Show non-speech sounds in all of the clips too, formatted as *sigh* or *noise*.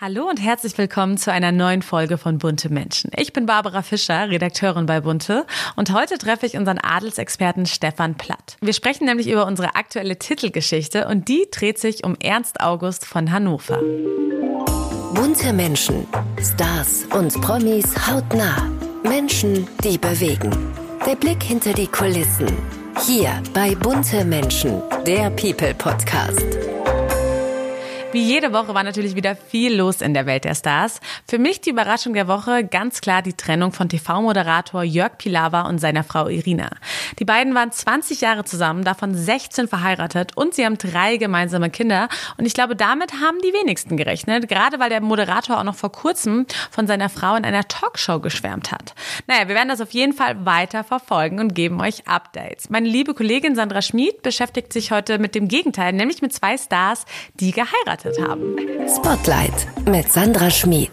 Hallo und herzlich willkommen zu einer neuen Folge von Bunte Menschen. Ich bin Barbara Fischer, Redakteurin bei Bunte und heute treffe ich unseren Adelsexperten Stefan Platt. Wir sprechen nämlich über unsere aktuelle Titelgeschichte und die dreht sich um Ernst August von Hannover. Bunte Menschen, Stars und Promis hautnah. Menschen, die bewegen. Der Blick hinter die Kulissen. Hier bei Bunte Menschen, der People Podcast. Wie jede Woche war natürlich wieder viel los in der Welt der Stars. Für mich die Überraschung der Woche ganz klar die Trennung von TV-Moderator Jörg Pilawa und seiner Frau Irina. Die beiden waren 20 Jahre zusammen, davon 16 verheiratet und sie haben drei gemeinsame Kinder. Und ich glaube, damit haben die wenigsten gerechnet, gerade weil der Moderator auch noch vor kurzem von seiner Frau in einer Talkshow geschwärmt hat. Naja, wir werden das auf jeden Fall weiter verfolgen und geben euch Updates. Meine liebe Kollegin Sandra Schmid beschäftigt sich heute mit dem Gegenteil, nämlich mit zwei Stars, die geheiratet geheiratet haben. Spotlight mit Sandra Schmid.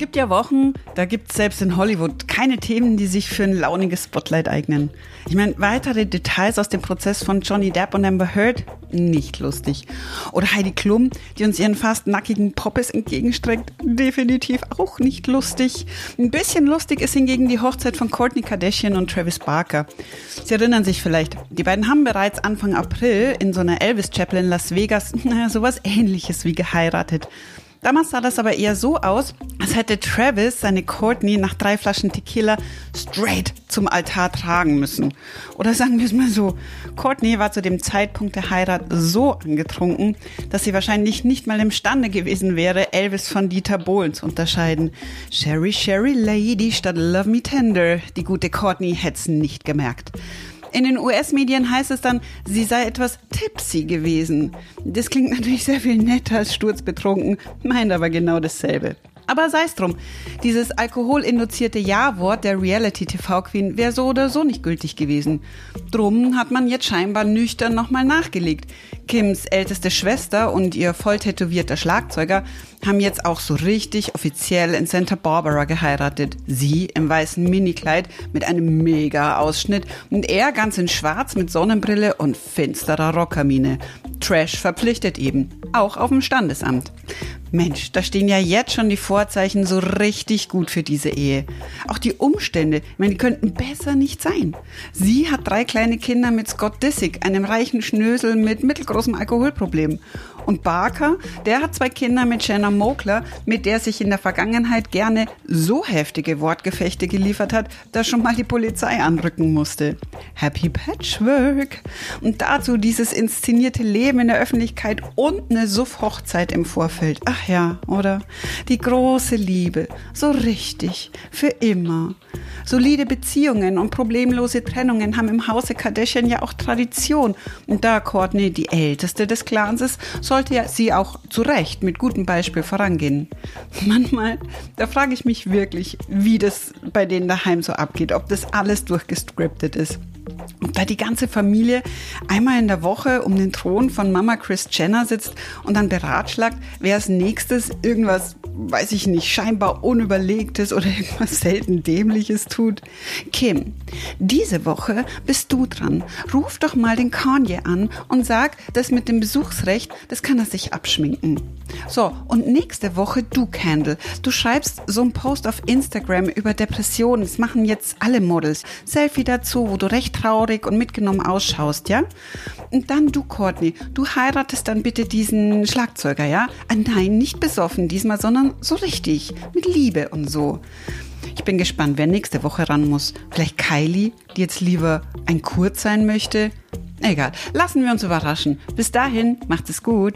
Es gibt ja Wochen, da gibt es selbst in Hollywood keine Themen, die sich für ein launiges Spotlight eignen. Ich meine, weitere Details aus dem Prozess von Johnny Depp und Amber Heard, nicht lustig. Oder Heidi Klum, die uns ihren fast nackigen Poppes entgegenstreckt, definitiv auch nicht lustig. Ein bisschen lustig ist hingegen die Hochzeit von Courtney Kardashian und Travis Barker. Sie erinnern sich vielleicht, die beiden haben bereits Anfang April in so einer Elvis Chapel in Las Vegas, *laughs* naja, sowas ähnliches wie geheiratet. Damals sah das aber eher so aus, als hätte Travis seine Courtney nach drei Flaschen Tequila straight zum Altar tragen müssen. Oder sagen wir es mal so, Courtney war zu dem Zeitpunkt der Heirat so angetrunken, dass sie wahrscheinlich nicht mal imstande gewesen wäre, Elvis von Dieter Bohlen zu unterscheiden. Sherry, Sherry Lady statt Love Me Tender. Die gute Courtney hätte es nicht gemerkt. In den US-Medien heißt es dann, sie sei etwas tipsy gewesen. Das klingt natürlich sehr viel netter als sturzbetrunken, meint aber genau dasselbe. Aber sei es drum. Dieses alkoholinduzierte Ja-Wort der Reality-TV-Queen wäre so oder so nicht gültig gewesen. Drum hat man jetzt scheinbar nüchtern nochmal nachgelegt. Kims älteste Schwester und ihr voll tätowierter Schlagzeuger haben jetzt auch so richtig offiziell in Santa Barbara geheiratet. Sie im weißen Minikleid mit einem mega Ausschnitt und er ganz in schwarz mit Sonnenbrille und finsterer Rockermine. Trash verpflichtet eben, auch auf dem Standesamt. Mensch, da stehen ja jetzt schon die Vorzeichen so richtig gut für diese Ehe. Auch die Umstände, ich meine, die könnten besser nicht sein. Sie hat drei kleine Kinder mit Scott Disick, einem reichen Schnösel mit mittelgroßem Alkoholproblem. Und Barker, der hat zwei Kinder mit Shanna Mokler, mit der sich in der Vergangenheit gerne so heftige Wortgefechte geliefert hat, dass schon mal die Polizei anrücken musste. Happy Patchwork. Und dazu dieses inszenierte Leben in der Öffentlichkeit und eine Suff-Hochzeit im Vorfeld. Ach ja, oder? Die große Liebe. So richtig. Für immer. Solide Beziehungen und problemlose Trennungen haben im Hause Kardashian ja auch Tradition. Und da Courtney die älteste des Clans ist, sollte ja sie auch zu Recht mit gutem Beispiel vorangehen. *laughs* Manchmal, da frage ich mich wirklich, wie das bei denen daheim so abgeht, ob das alles durchgescriptet ist. Und da die ganze Familie einmal in der Woche um den Thron von Mama Chris Jenner sitzt und dann beratschlagt, wer als nächstes irgendwas, weiß ich nicht, scheinbar unüberlegtes oder irgendwas selten dämliches tut. Kim, diese Woche bist du dran. Ruf doch mal den Kanye an und sag, das mit dem Besuchsrecht, das kann er sich abschminken. So, und nächste Woche du, Candle. Du schreibst so einen Post auf Instagram über Depressionen. Das machen jetzt alle Models. Selfie dazu, wo du recht traurig und mitgenommen ausschaust, ja? Und dann du, Courtney. Du heiratest dann bitte diesen Schlagzeuger, ja? Ah, nein, nicht besoffen diesmal, sondern so richtig. Mit Liebe und so. Ich bin gespannt, wer nächste Woche ran muss. Vielleicht Kylie, die jetzt lieber ein Kurz sein möchte. Egal, lassen wir uns überraschen. Bis dahin, macht es gut.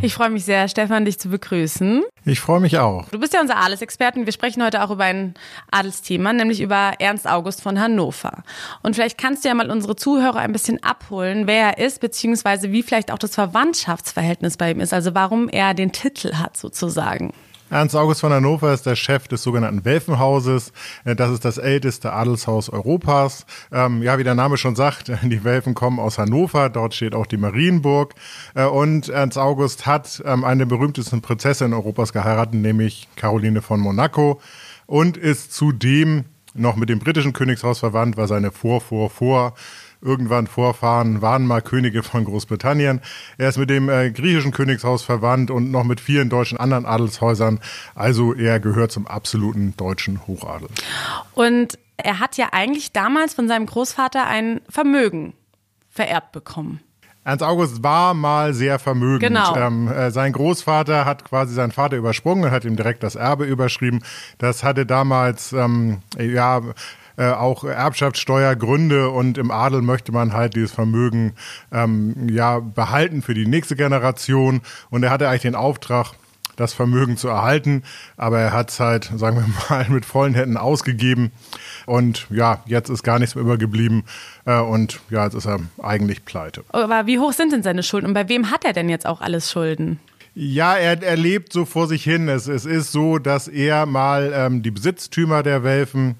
Ich freue mich sehr, Stefan, dich zu begrüßen. Ich freue mich auch. Du bist ja unser Adelsexperten. Wir sprechen heute auch über ein Adelsthema, nämlich über Ernst August von Hannover. Und vielleicht kannst du ja mal unsere Zuhörer ein bisschen abholen, wer er ist, beziehungsweise wie vielleicht auch das Verwandtschaftsverhältnis bei ihm ist. Also warum er den Titel hat sozusagen. Ernst August von Hannover ist der Chef des sogenannten Welfenhauses. Äh, das ist das älteste Adelshaus Europas. Ähm, ja, wie der Name schon sagt, *laughs* die Welfen kommen aus Hannover. Dort steht auch die Marienburg. Äh, und Ernst August hat ähm, eine der berühmtesten Prinzessin Europas geheiratet, nämlich Caroline von Monaco. Und ist zudem noch mit dem britischen Königshaus verwandt, weil seine Vor, Vor, Vor irgendwann Vorfahren waren mal Könige von Großbritannien. Er ist mit dem äh, griechischen Königshaus verwandt und noch mit vielen deutschen anderen Adelshäusern. Also er gehört zum absoluten deutschen Hochadel. Und er hat ja eigentlich damals von seinem Großvater ein Vermögen vererbt bekommen. Ernst August war mal sehr vermögend. Genau. Ähm, äh, sein Großvater hat quasi seinen Vater übersprungen und hat ihm direkt das Erbe überschrieben. Das hatte damals ähm, ja äh, auch Erbschaftssteuergründe und im Adel möchte man halt dieses Vermögen ähm, ja behalten für die nächste Generation. Und er hatte eigentlich den Auftrag, das Vermögen zu erhalten. Aber er hat es halt, sagen wir mal, *laughs* mit vollen Händen ausgegeben. Und ja, jetzt ist gar nichts mehr übergeblieben. Äh, und ja, jetzt ist er eigentlich pleite. Aber wie hoch sind denn seine Schulden und bei wem hat er denn jetzt auch alles Schulden? Ja, er, er lebt so vor sich hin. Es, es ist so, dass er mal ähm, die Besitztümer der Welfen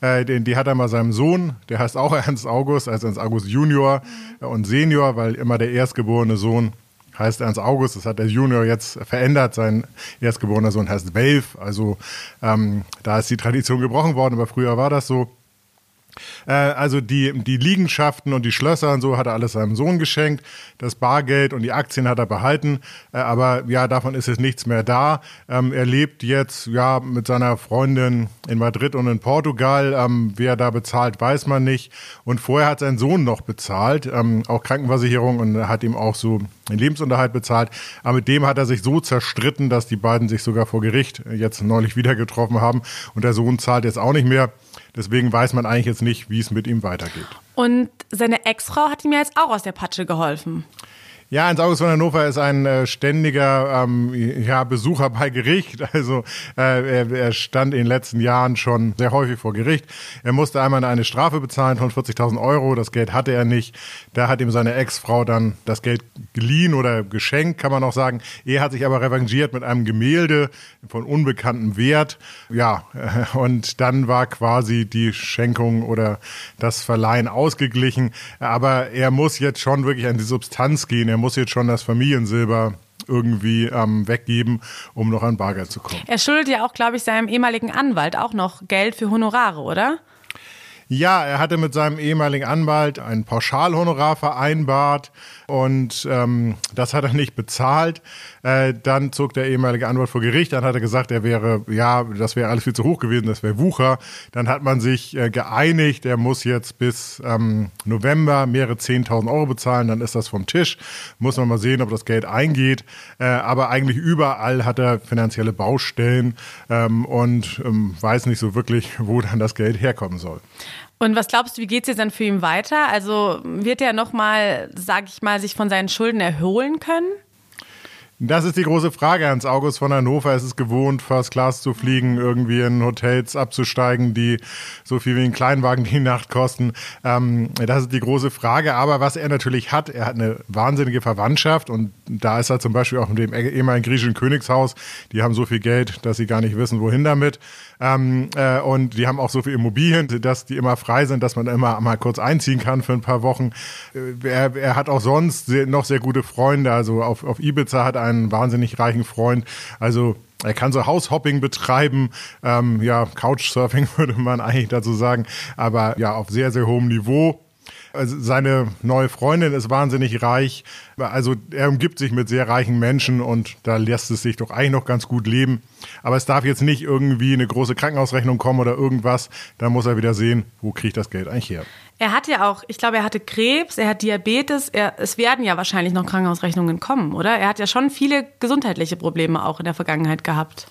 äh, den, die hat er mal seinem Sohn, der heißt auch *laughs* Ernst August, also Ernst August Junior und Senior, weil immer der erstgeborene Sohn heißt Ernst August, das hat der Junior jetzt verändert, sein erstgeborener Sohn heißt Welf, also ähm, da ist die Tradition gebrochen worden, aber früher war das so. Äh, also die, die Liegenschaften und die Schlösser und so hat er alles seinem Sohn geschenkt. Das Bargeld und die Aktien hat er behalten. Äh, aber ja, davon ist jetzt nichts mehr da. Ähm, er lebt jetzt ja mit seiner Freundin in Madrid und in Portugal. Ähm, wer da bezahlt, weiß man nicht. Und vorher hat sein Sohn noch bezahlt, ähm, auch Krankenversicherung und hat ihm auch so den Lebensunterhalt bezahlt. Aber mit dem hat er sich so zerstritten, dass die beiden sich sogar vor Gericht jetzt neulich wieder getroffen haben. Und der Sohn zahlt jetzt auch nicht mehr. Deswegen weiß man eigentlich jetzt nicht, wie es mit ihm weitergeht. Und seine Ex-Frau hat ihm ja jetzt auch aus der Patsche geholfen. Ja, Ernst August von Hannover ist ein äh, ständiger ähm, ja, Besucher bei Gericht. *laughs* Also äh, er, er stand in den letzten Jahren schon sehr häufig vor Gericht. Er musste einmal eine Strafe bezahlen von 40.000 Euro. Das Geld hatte er nicht. Da hat ihm seine Ex-Frau dann das Geld geliehen oder geschenkt, kann man auch sagen. Er hat sich aber revanchiert mit einem Gemälde von unbekanntem Wert. Ja, äh, *laughs* und dann war quasi die Schenkung oder das Verleihen ausgeglichen. Aber er muss jetzt schon wirklich an die Substanz gehen. Er muss jetzt schon das Familiensilber irgendwie ähm, weggeben, um noch an Bargeld zu kommen. Er schuldet ja auch, glaube ich, seinem ehemaligen Anwalt auch noch Geld für Honorare, oder? Ja, er hatte mit seinem ehemaligen Anwalt ein Pauschalhonorar vereinbart und ähm, das hat er nicht bezahlt. Äh, dann zog der ehemalige Anwalt vor Gericht, dann hat er gesagt, er wäre, ja, das wäre alles viel zu hoch gewesen, das wäre Wucher. Dann hat man sich äh, geeinigt, er muss jetzt bis ähm, November mehrere 10.000 Euro bezahlen, dann ist das vom Tisch. Muss man mal sehen, ob das Geld eingeht. Äh, aber eigentlich überall hat er finanzielle Baustellen ähm, und ähm, weiß nicht so wirklich, wo dann das Geld herkommen soll. Und was glaubst du, wie geht es jetzt dann für ihn weiter? Also wird er nochmal, sag ich mal, sich von seinen Schulden erholen können? Das ist die große Frage. Hans August von Hannover ist es gewohnt, First Class zu fliegen, irgendwie in Hotels abzusteigen, die so viel wie ein Kleinwagen die Nacht kosten. Ähm, das ist die große Frage. Aber was er natürlich hat, er hat eine wahnsinnige Verwandtschaft und da ist er zum Beispiel auch mit dem ehemaligen griechischen Königshaus. Die haben so viel Geld, dass sie gar nicht wissen, wohin damit. Ähm, äh, und die haben auch so viele Immobilien, dass die immer frei sind, dass man immer mal kurz einziehen kann für ein paar Wochen. Äh, er, er hat auch sonst sehr, noch sehr gute Freunde. Also auf, auf Ibiza hat er einen wahnsinnig reichen Freund. Also er kann so Haushopping betreiben, ähm, ja, Couchsurfing *laughs* würde man eigentlich dazu sagen, aber ja, auf sehr, sehr hohem Niveau. Also seine neue Freundin ist wahnsinnig reich. Also er umgibt sich mit sehr reichen Menschen und da lässt es sich doch eigentlich noch ganz gut leben. Aber es darf jetzt nicht irgendwie eine große Krankenhausrechnung kommen oder irgendwas. Da muss er wieder sehen, wo kriegt das Geld eigentlich her. Er hat ja auch, ich glaube, er hatte Krebs, er hat Diabetes, er, es werden ja wahrscheinlich noch Krankenhausrechnungen kommen, oder? Er hat ja schon viele gesundheitliche Probleme auch in der Vergangenheit gehabt.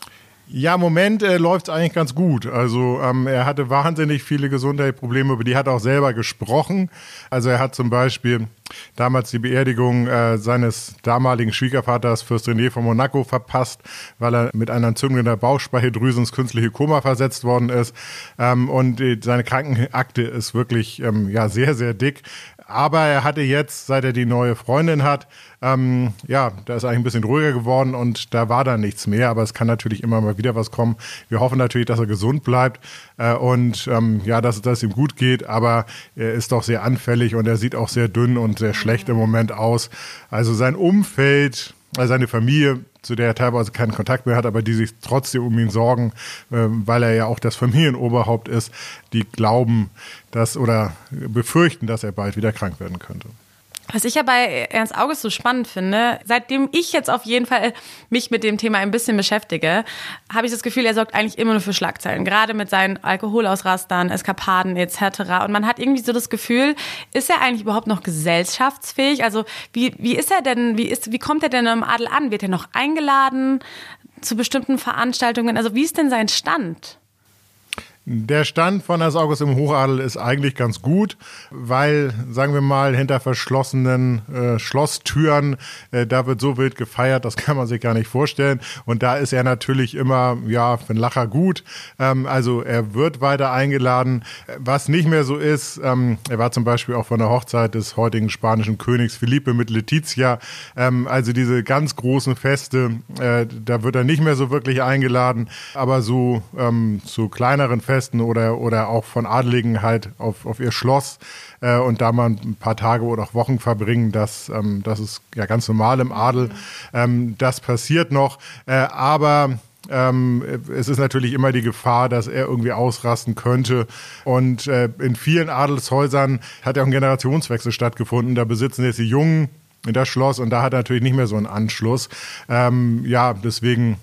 Ja, im Moment äh, läuft es eigentlich ganz gut. Also ähm, er hatte wahnsinnig viele Gesundheitsprobleme, über die hat er auch selber gesprochen. Also er hat zum Beispiel damals die Beerdigung äh, seines damaligen Schwiegervaters Fürst René von Monaco verpasst, weil er mit einer Entzündung in der Bauchspeicheldrüse ins künstliche Koma versetzt worden ist. Ähm, und äh, seine Krankenakte ist wirklich ähm, ja sehr, sehr dick. Aber er hatte jetzt, seit er die neue Freundin hat, ähm, ja, da ist eigentlich ein bisschen ruhiger geworden und da war dann nichts mehr. Aber es kann natürlich immer mal wieder was kommen. Wir hoffen natürlich, dass er gesund bleibt äh, und ähm, ja, dass, dass es ihm gut geht. Aber er ist doch sehr anfällig und er sieht auch sehr dünn und sehr schlecht im Moment aus. Also sein Umfeld also seine Familie, zu der er teilweise keinen Kontakt mehr hat, aber die sich trotzdem um ihn sorgen, äh, weil er ja auch das Familienoberhaupt ist, die glauben, dass oder befürchten, dass er bald wieder krank werden könnte. Was ich ja bei Ernst August so spannend finde, seitdem ich jetzt auf jeden Fall mich mit dem Thema ein bisschen beschäftige, habe ich das Gefühl, er sorgt eigentlich immer nur für Schlagzeilen. Gerade mit seinen Alkoholausrastern, Eskapaden etc. Und man hat irgendwie so das Gefühl, ist er eigentlich überhaupt noch gesellschaftsfähig? Also wie, wie ist er denn, wie, ist, wie kommt er denn im Adel an? Wird er noch eingeladen zu bestimmten Veranstaltungen? Also wie ist denn sein Stand? Der Stand von Ernst August im Hochadel ist eigentlich ganz gut, weil, sagen wir mal, hinter verschlossenen äh, Schlosstüren, äh, da wird so wild gefeiert, das *laughs* kann man sich gar nicht vorstellen. Und da ist er natürlich immer, ja, für einen Lacher gut. Ähm, also er wird weiter eingeladen. Was nicht mehr so ist, ähm, er war zum Beispiel auch von der Hochzeit des heutigen spanischen Königs Felipe mit Letizia. Ähm, also diese ganz großen Feste, äh, da wird er nicht mehr so wirklich eingeladen. Aber so ähm, zu kleineren Festen, Volksfesten oder, oder auch von Adeligen halt auf, auf ihr Schloss äh, und da mal ein paar Tage oder auch Wochen verbringen. Das, ähm, das ist ja ganz normal im Adel. Ähm, das passiert noch. Äh, aber ähm, es ist natürlich immer die Gefahr, dass er irgendwie ausrasten könnte. Und äh, in vielen Adelshäusern hat ja auch ein Generationswechsel stattgefunden. Da besitzen jetzt die Jungen das Schloss und da hat er natürlich nicht mehr so einen Anschluss. Ähm, ja, deswegen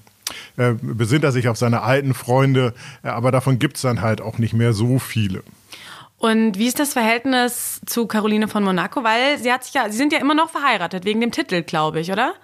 äh, besinnt er sich auf seine alten Freunde, äh, aber davon gibt es dann halt auch nicht mehr so viele. Und wie ist das Verhältnis zu Caroline von Monaco? Weil sie hat sich ja, sie sind ja immer noch verheiratet, wegen dem Titel, glaube ich, oder?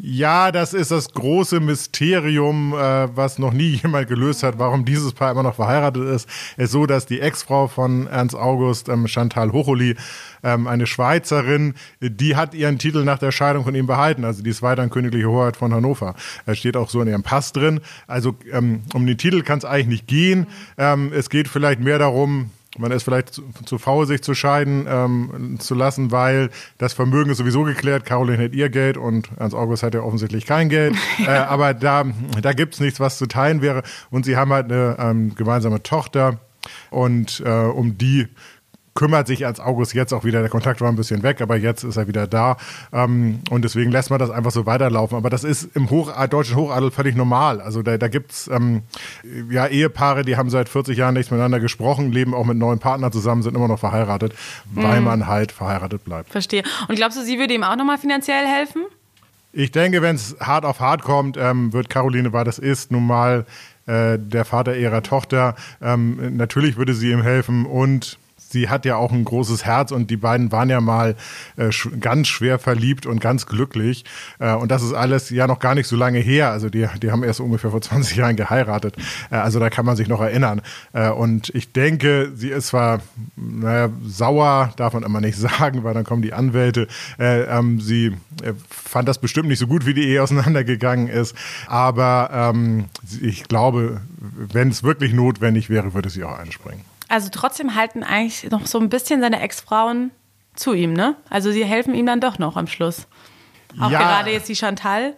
Ja, das ist das große Mysterium, äh, was noch nie *laughs* jemand gelöst hat, warum dieses Paar immer noch verheiratet ist. Es ist so, dass die Ex-Frau von Ernst August, ähm, Chantal Hocholi, ähm, eine Schweizerin, die hat ihren Titel nach der Scheidung von ihm behalten. Also die ist weiterhin königliche Hoheit von Hannover. Das steht auch so in ihrem Pass drin. Also ähm, um den Titel kann es eigentlich nicht gehen. Ähm, es geht vielleicht mehr darum, man ist vielleicht zu, zu faul, sich zu scheiden ähm, zu lassen, weil das Vermögen ist sowieso geklärt. Caroline hat ihr Geld und Ernst August hat ja offensichtlich kein Geld. *laughs* äh, aber da, da gibt's nichts, was zu teilen wäre. Und sie haben halt eine ähm, gemeinsame Tochter. Und äh, um die kümmert sich als August jetzt auch wieder. Der Kontakt war ein bisschen weg, aber jetzt ist er wieder da. Ähm, und deswegen lässt man das einfach so weiterlaufen. Aber das ist im Hoch deutschen Hochadel völlig normal. Also da, da gibt es ähm, ja Ehepaare, die haben seit 40 Jahren nicht miteinander gesprochen, leben auch mit neuen Partnern zusammen, sind immer noch verheiratet, mhm. weil man halt verheiratet bleibt. Verstehe. Und glaubst du, sie würde ihm auch nochmal finanziell helfen? Ich denke, wenn es hart auf hart kommt, ähm, wird Caroline, weil das ist nun mal äh, der Vater ihrer Tochter, ähm, natürlich würde sie ihm helfen und sie hat ja auch ein großes Herz und die beiden waren ja mal äh, sch ganz schwer verliebt und ganz glücklich. Äh, und das ist alles ja noch gar nicht so lange her. Also die, die haben erst ungefähr vor *laughs* 20 Jahren geheiratet. Äh, also da kann man sich noch erinnern. Äh, und ich denke, sie ist zwar naja, sauer, darf man immer nicht *laughs* sagen, weil dann kommen die Anwälte. Äh, ähm, sie äh, fand das bestimmt nicht so gut, wie die Ehe auseinandergegangen ist. Aber ähm, ich glaube, wenn es wirklich notwendig wäre, würde sie auch einspringen. Also trotzdem halten eigentlich noch so ein bisschen seine Ex-Frauen zu ihm, ne? Also sie helfen ihm dann doch noch am Schluss. Auch ja. gerade jetzt die Chantal.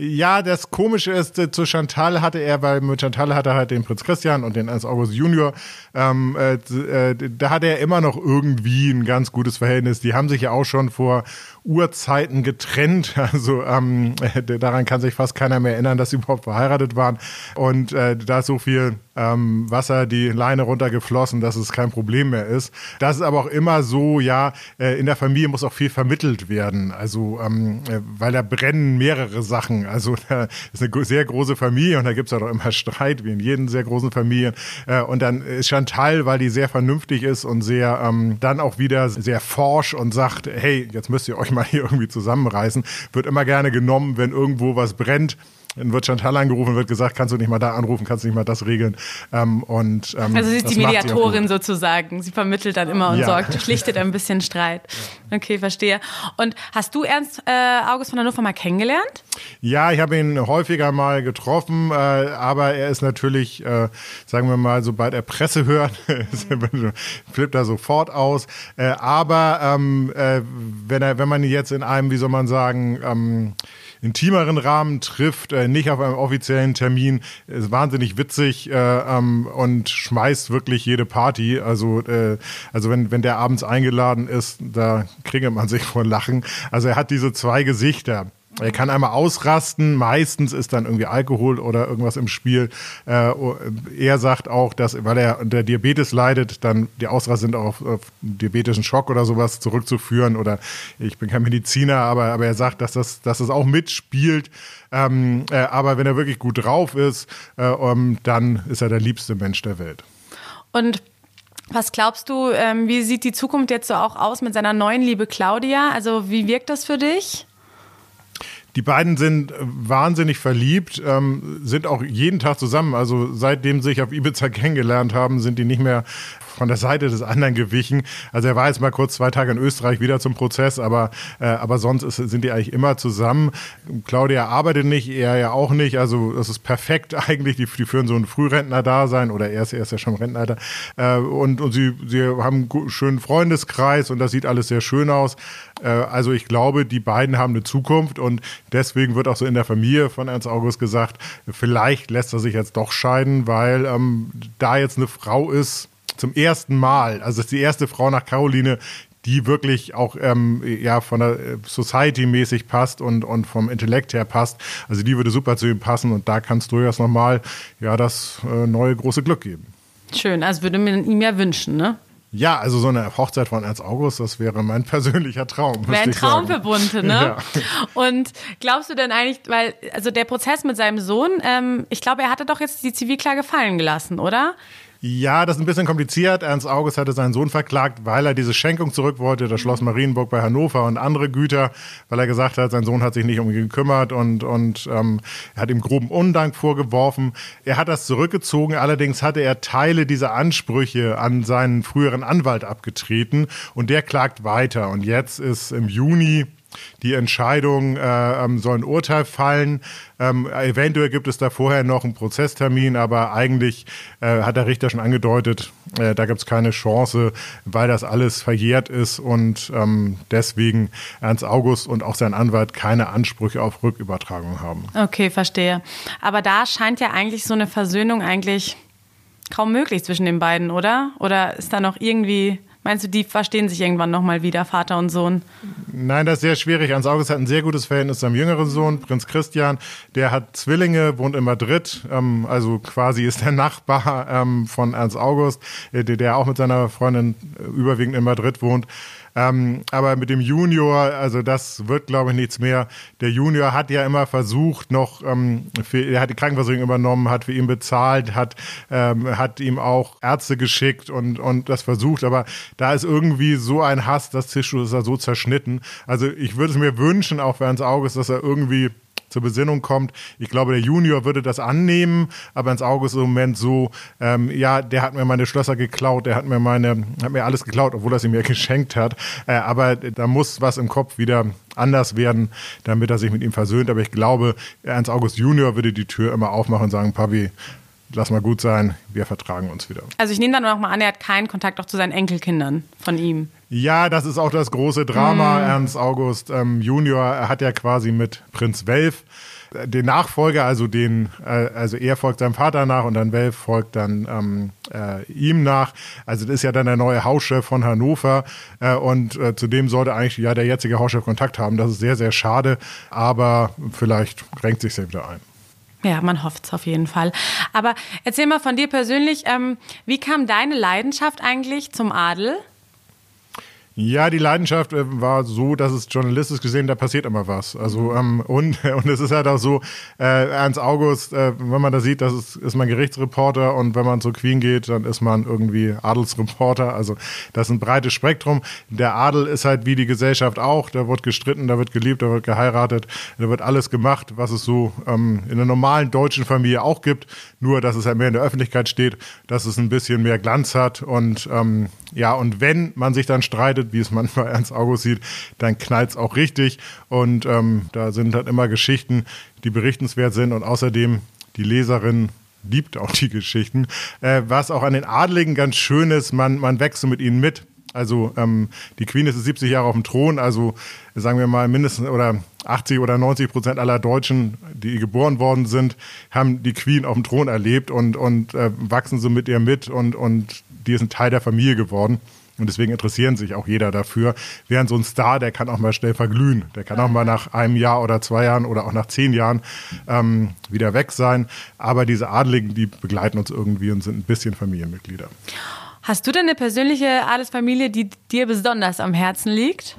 Ja, das Komische ist, äh, zu Chantal hatte er, weil mit Chantal hatte er halt den Prinz Christian und den Ernst August Junior. Ähm, äh, äh, da hatte er immer noch irgendwie ein ganz gutes Verhältnis. Die haben sich ja auch schon vor Urzeiten getrennt. *laughs* Also ähm, daran kann sich fast keiner mehr erinnern, dass sie überhaupt verheiratet waren. Und äh, da ist so viel ähm, Wasser die Leine runtergeflossen, dass es kein Problem mehr ist. Das ist aber auch immer so, ja, äh, in der Familie muss auch viel vermittelt werden. Also, ähm, äh, weil da brennen mehrere Sachen. Also, da ist eine sehr große Familie und da gibt es auch immer Streit, wie in jeden sehr großen Familien. Äh, und dann ist Chantal, weil die sehr vernünftig ist und sehr ähm, dann auch wieder sehr forsch und sagt, hey, jetzt müsst ihr euch mal hier irgendwie zusammenreißen, wird immer gerne genommen, wenn irgendwo was brennt dann wird Chantal angerufen, wird gesagt, kannst du nicht mal da anrufen, kannst du nicht mal das regeln. Ähm, und, ähm, also sie ist die Mediatorin sozusagen. Sie vermittelt dann immer und ja. sorgt, schlichtet ein bisschen Streit. Okay, verstehe. Und hast du Ernst äh, August von Hannover mal kennengelernt? Ja, ich habe ihn häufiger mal getroffen, äh, aber er ist natürlich, äh, sagen wir mal, sobald er Presse hört, *laughs* flippt er sofort aus. Äh, aber ähm, äh, wenn, er, wenn man ihn jetzt in einem, wie soll man sagen, ähm, intimeren Rahmen trifft, äh, nicht auf einem offiziellen Termin, ist wahnsinnig witzig äh, ähm, und schmeißt wirklich jede Party. Also, äh, also wenn, wenn der abends eingeladen ist, da kringelt man sich vor Lachen. Also er hat diese zwei Gesichter. Er kann einmal ausrasten, meistens ist dann irgendwie Alkohol oder irgendwas im Spiel. Äh, er sagt auch, dass, weil er unter Diabetes leidet, dann die Ausraster sind auch auf, diabetischen Schock oder sowas zurückzuführen. Oder ich bin kein Mediziner, aber, aber er sagt, dass das, dass das auch mitspielt. Ähm, äh, aber wenn er wirklich gut drauf ist, äh, dann ist er der liebste Mensch der Welt. Und was glaubst du, ähm, wie sieht die Zukunft jetzt so auch aus mit seiner neuen Liebe Claudia? Also wie wirkt das für dich? Die beiden sind wahnsinnig verliebt, ähm, sind auch jeden Tag zusammen. Also seitdem sie sich auf Ibiza kennengelernt haben, sind die nicht mehr von der Seite des anderen gewichen. Also er war jetzt mal kurz zwei Tage in Österreich wieder zum Prozess, aber, äh, aber sonst ist, sind die eigentlich immer zusammen. Claudia arbeitet nicht, er ja auch nicht. Also das ist perfekt *laughs* eigentlich. Die, die führen so ein Frührentner-Dasein oder er ist, er ist ja schon Rentner. Äh, und und sie, sie haben einen schönen Freundeskreis und das sieht alles sehr schön aus. Äh, also ich glaube, die beiden haben eine Zukunft und deswegen wird auch so in der Familie von Ernst August gesagt, vielleicht lässt er sich jetzt doch scheiden, weil ähm, da jetzt eine Frau ist, zum ersten Mal, also ist die erste Frau nach Caroline, die wirklich auch ähm, ja von der äh, Society mäßig passt und, und vom Intellekt her passt. Also die würde super zu ihm passen und da kannst du jetzt nochmal ja das äh, neue große Glück geben. Schön, also würde mir ihm ja wünschen, ne? Ja, also so eine Hochzeit von Ernst August, das wäre mein persönlicher Traum. Wäre ein Traum für Bunte, ne? Ja. Und glaubst du denn eigentlich, weil, also der Prozess mit seinem Sohn, ähm, ich glaube, er hatte doch jetzt die Zivilklage fallen gelassen, oder? Ja, das ist ein bisschen kompliziert. Ernst August hatte seinen Sohn verklagt, weil er diese Schenkung zurück wollte, das Schloss Marienburg bei Hannover und andere Güter, weil er gesagt hat, sein Sohn hat sich nicht um ihn gekümmert und, und ähm, er hat ihm groben Undank vorgeworfen. Er hat das zurückgezogen, allerdings hatte er Teile dieser Ansprüche an seinen früheren Anwalt abgetreten und der klagt weiter. Und jetzt ist im Juni die Entscheidung äh, ähm, soll ein Urteil fallen. Ähm, eventuell gibt es da vorher noch einen Prozesstermin, aber eigentlich äh, hat der Richter schon angedeutet, äh, da gibt es keine Chance, weil das alles verjährt ist und ähm, deswegen Ernst August und auch sein Anwalt keine Ansprüche auf Rückübertragung haben. Okay, verstehe. Aber da scheint ja eigentlich so eine Versöhnung eigentlich kaum möglich zwischen den beiden, oder? Oder ist da noch irgendwie Meinst du, die verstehen sich irgendwann nochmal wieder, Vater und Sohn? Nein, das ist sehr schwierig. Hans August hat ein sehr gutes Verhältnis zu seinem jüngeren Sohn, Prinz Christian. Der hat Zwillinge, wohnt in Madrid, ähm, also quasi ist der Nachbar ähm, von Ernst August, äh, der auch mit seiner Freundin äh, überwiegend in Madrid wohnt. Ähm, aber mit dem Junior, also das wird, glaube ich, nichts mehr. Der Junior hat ja immer versucht, noch, ähm, für, er hat die Krankenversicherung übernommen, hat für ihn bezahlt, hat, ähm, hat ihm auch Ärzte geschickt und, und das versucht. Aber da ist irgendwie so ein Hass, das Tischtuch ist da so zerschnitten. Also ich würde es mir wünschen, auch für Hans Auges, dass er irgendwie zur Besinnung kommt. Ich glaube, der Junior würde das annehmen, aber ins Auge ist im Moment so, ähm, ja, der hat mir meine Schlösser geklaut, der hat mir meine, hat mir alles geklaut, obwohl er sie mir *laughs* geschenkt hat. Äh, aber da muss was im Kopf wieder anders werden, damit er sich mit ihm versöhnt. Aber ich glaube, Ernst August Junior würde die Tür immer aufmachen und sagen, Papi, lass mal gut sein, wir vertragen uns wieder. Also ich nehme dann noch mal an, er hat keinen Kontakt auch zu seinen Enkelkindern von ihm. Ja, das ist auch das große Drama. Mm. Ernst August ähm, Junior er hat ja quasi mit Prinz Welf äh, den Nachfolger, also den, äh, also er folgt seinem Vater nach und dann Welf folgt dann ähm, äh, ihm nach. Also das ist ja dann der neue Hauschef von Hannover äh, und äh, zudem sollte eigentlich ja der jetzige Hauschef Kontakt haben. Das ist sehr, sehr schade, aber vielleicht renkt sich ja wieder ein. Ja, man hofft es auf jeden Fall. Aber erzähl mal von dir persönlich, ähm, wie kam deine Leidenschaft eigentlich zum Adel? Ja, die Leidenschaft äh, war so, dass es journalistisch gesehen, da passiert immer was. Also ähm, und *laughs* und es ist halt auch so, äh, Ernst August, äh, wenn man da sieht, das ist, ist man Gerichtsreporter und wenn man zur Queen geht, dann ist man irgendwie Adelsreporter. Also das ist ein breites Spektrum. Der Adel ist halt wie die Gesellschaft auch. Da wird gestritten, da wird geliebt, da wird geheiratet, da wird alles gemacht, was es so ähm, in einer normalen deutschen Familie auch gibt. Nur, dass es halt mehr in der Öffentlichkeit steht, dass es ein bisschen mehr Glanz hat und ähm, ja, und wenn man sich dann streitet, wie es manchmal *laughs* Ernst August sieht, dann knallt es auch richtig. Und ähm, da sind halt immer Geschichten, die berichtenswert sind. Und außerdem die Leserin liebt auch die Geschichten. Äh, was auch an den Adligen ganz schön ist, man, man wächst so mit ihnen mit. Also ähm, die Queen ist 70 Jahre auf dem Thron, also sagen wir mal mindestens oder 80 oder 90 Prozent aller Deutschen, die geboren worden sind, haben die Queen auf dem Thron erlebt und, und äh, wachsen so mit ihr mit und, und die ist ein Teil der Familie geworden. Und deswegen interessieren sich auch jeder dafür. Während so ein Star, der kann auch mal schnell verglühen. Der kann auch mal nach einem Jahr oder zwei Jahren oder auch nach zehn Jahren ähm, wieder weg sein. Aber diese Adligen, die begleiten uns irgendwie und sind ein bisschen Familienmitglieder. Hast du denn eine persönliche Adelsfamilie, die dir besonders am Herzen liegt?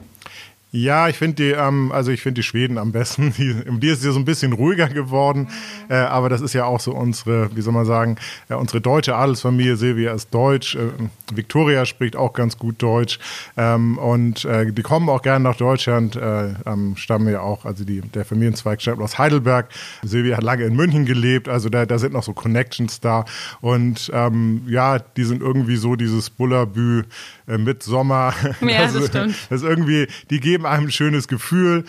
Ja, ich finde die, ähm, also ich finde die Schweden am besten. *laughs* Die, die ist ja so ein bisschen ruhiger geworden, äh, aber das ist ja auch so unsere, wie soll man sagen, äh, unsere deutsche Adelsfamilie. Silvia ist deutsch, äh, Victoria spricht auch ganz gut Deutsch ähm, und äh, die kommen auch gerne nach Deutschland, äh, ähm, stammen ja auch, also die, der Familienzweig stammt aus Heidelberg. Silvia hat lange in München gelebt, also da, da sind noch so Connections da und ähm, ja, die sind irgendwie so dieses Bullabü äh, mit Sommer. *laughs* Ja, das, das stimmt. Das ist irgendwie, die geben einem ein schönes Gefühl.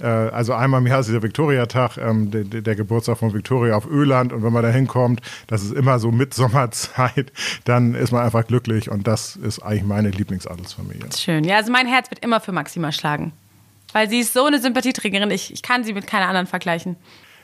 Äh, also einmal im Jahr ist der Viktoriatag, ähm, der, der, Geburtstag von Viktoria auf Öland. Und wenn man da hinkommt, das ist immer so Mitsommerzeit, *laughs* dann ist man einfach glücklich. Und das ist eigentlich meine Lieblingsadelsfamilie. Schön. Ja, also mein Herz wird immer für Maxima schlagen. Weil sie ist so eine Sympathieträgerin. Ich, ich kann sie mit keiner anderen vergleichen.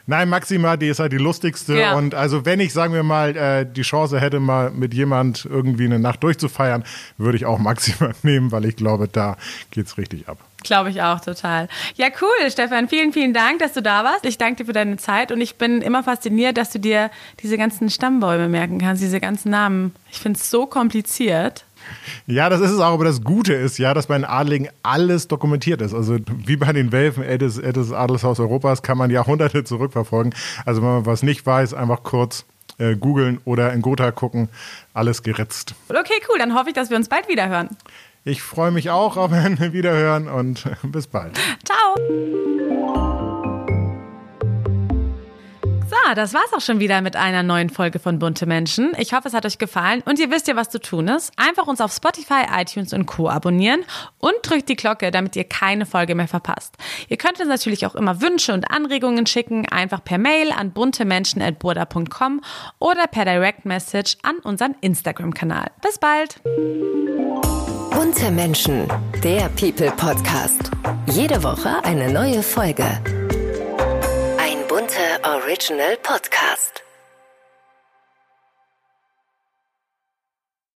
Nein, Maxima, die ist halt die lustigste. Ja. Und also wenn ich, sagen wir mal, äh, die Chance hätte, mal mit jemand irgendwie eine Nacht durchzufeiern, würde ich auch Maxima *laughs* nehmen, weil ich glaube, da geht's richtig ab. Glaube ich auch total. Ja, cool, Stefan. Vielen, vielen Dank, dass du da warst. Ich danke dir für deine Zeit und ich bin immer fasziniert, dass du dir diese ganzen Stammbäume merken kannst, diese ganzen Namen. Ich finde es so kompliziert. Ja, das ist es auch, aber das Gute ist ja, dass bei den Adligen alles dokumentiert ist. Also wie bei den Welfen, ältestes, ältestes Adelshaus Europas, kann man Jahrhunderte zurückverfolgen. Also wenn man was nicht weiß, einfach kurz äh, googeln oder in Gotha gucken. Alles geritzt. Okay, cool. Dann hoffe ich, dass wir uns bald wieder hören. Ich freue mich auch auf ein *laughs* Wiederhören und bis bald. Ciao. So, das war's auch schon wieder mit einer neuen Folge von Bunte Menschen. Ich hoffe, es hat euch gefallen und ihr wisst ja, was zu tun ist. Einfach uns auf Spotify, iTunes und Co. abonnieren und drückt die Glocke, damit ihr keine Folge mehr verpasst. Ihr könnt uns natürlich auch immer Wünsche und Anregungen schicken, einfach per Mail an buntemenschen.burda.com oder per Direct Message an unseren Instagram-Kanal. Bis bald! Bunte Menschen, der People Podcast. Jede Woche eine neue Folge. Original Podcast.